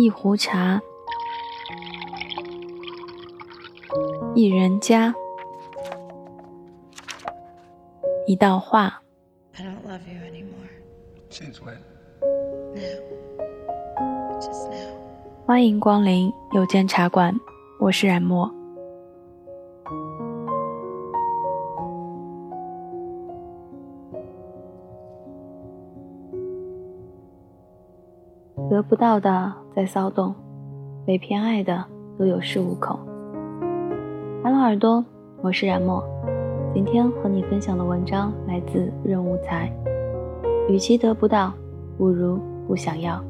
一壶茶，一人家，一道画。欢迎光临有间茶馆，我是冉墨。得不到的在骚动，被偏爱的都有恃无恐。Hello，耳朵，我是冉墨。今天和你分享的文章来自任无才。与其得不到，不如不想要。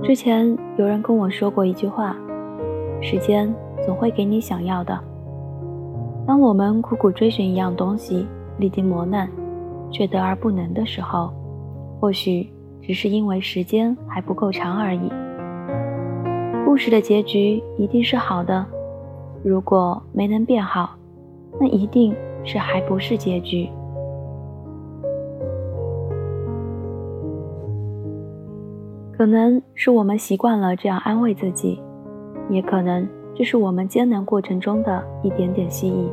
之前有人跟我说过一句话：时间总会给你想要的。当我们苦苦追寻一样东西，历经磨难。却得而不能的时候，或许只是因为时间还不够长而已。故事的结局一定是好的，如果没能变好，那一定是还不是结局。可能是我们习惯了这样安慰自己，也可能这是我们艰难过程中的一点点希冀。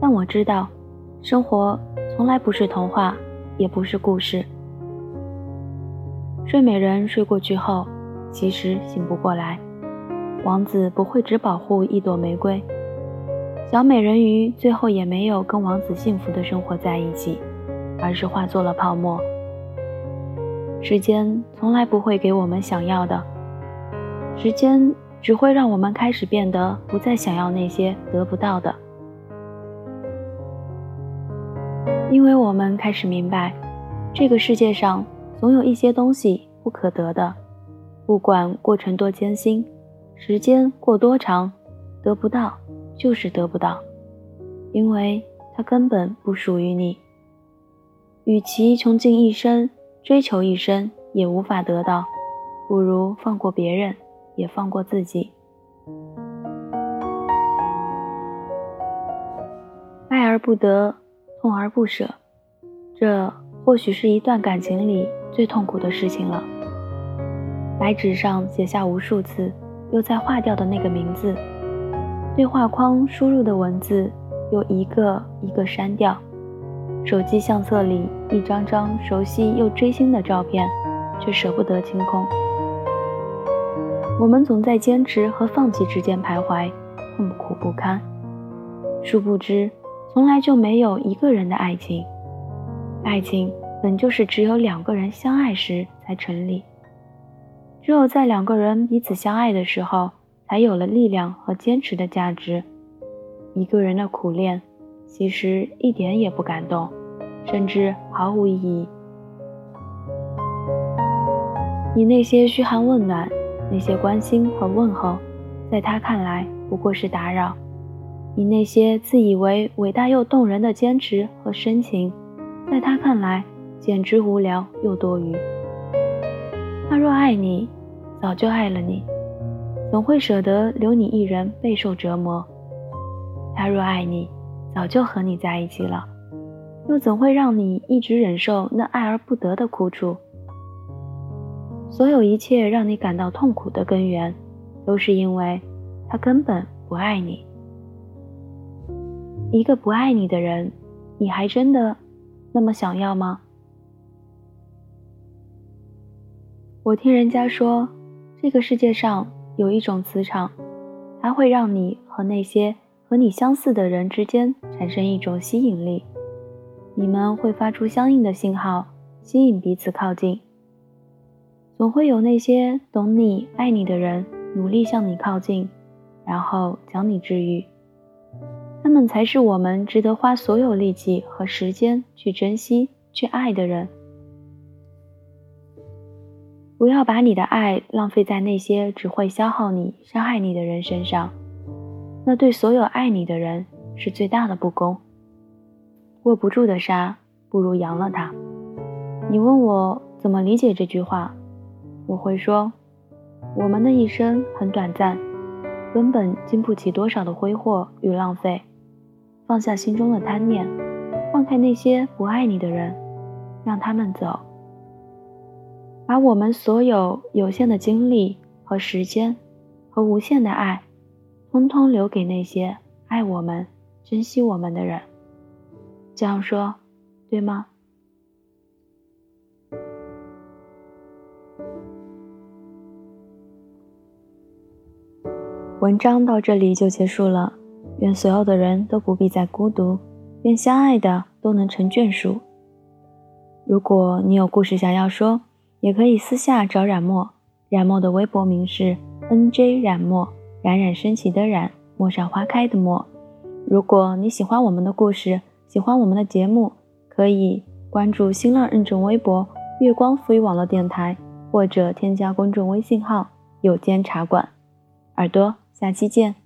但我知道，生活。从来不是童话，也不是故事。睡美人睡过去后，其实醒不过来。王子不会只保护一朵玫瑰，小美人鱼最后也没有跟王子幸福的生活在一起，而是化作了泡沫。时间从来不会给我们想要的，时间只会让我们开始变得不再想要那些得不到的。因为我们开始明白，这个世界上总有一些东西不可得的，不管过程多艰辛，时间过多长，得不到就是得不到，因为它根本不属于你。与其穷尽一生追求一生也无法得到，不如放过别人，也放过自己。爱而不得。痛而不舍，这或许是一段感情里最痛苦的事情了。白纸上写下无数次，又再划掉的那个名字；对话框输入的文字，又一个一个删掉；手机相册里一张张熟悉又追星的照片，却舍不得清空。我们总在坚持和放弃之间徘徊，痛苦不堪。殊不知。从来就没有一个人的爱情，爱情本就是只有两个人相爱时才成立。只有在两个人彼此相爱的时候，才有了力量和坚持的价值。一个人的苦恋，其实一点也不感动，甚至毫无意义。你那些嘘寒问暖，那些关心和问候，在他看来不过是打扰。你那些自以为伟大又动人的坚持和深情，在他看来简直无聊又多余。他若爱你，早就爱了你，怎会舍得留你一人备受折磨？他若爱你，早就和你在一起了，又怎会让你一直忍受那爱而不得的苦楚？所有一切让你感到痛苦的根源，都是因为他根本不爱你。一个不爱你的人，你还真的那么想要吗？我听人家说，这个世界上有一种磁场，它会让你和那些和你相似的人之间产生一种吸引力，你们会发出相应的信号，吸引彼此靠近。总会有那些懂你、爱你的人努力向你靠近，然后将你治愈。他们才是我们值得花所有力气和时间去珍惜、去爱的人。不要把你的爱浪费在那些只会消耗你、伤害你的人身上，那对所有爱你的人是最大的不公。握不住的沙，不如扬了它。你问我怎么理解这句话，我会说：我们的一生很短暂，根本经不起多少的挥霍与浪费。放下心中的贪念，放开那些不爱你的人，让他们走，把我们所有有限的精力和时间，和无限的爱，通通留给那些爱我们、珍惜我们的人。这样说，对吗？文章到这里就结束了。愿所有的人都不必再孤独，愿相爱的都能成眷属。如果你有故事想要说，也可以私下找冉墨。冉墨的微博名是 N J 冉墨，冉冉升起的冉，陌上花开的陌。如果你喜欢我们的故事，喜欢我们的节目，可以关注新浪认证微博“月光浮语网络电台”，或者添加公众微信号“有间茶馆”。耳朵，下期见。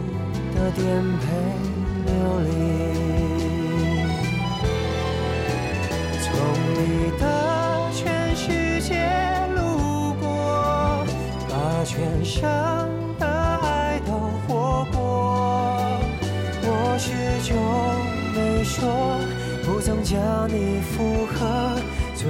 的颠沛流离。从你的全世界路过，把全生的爱都活过。我始终没说，不曾将你附和，最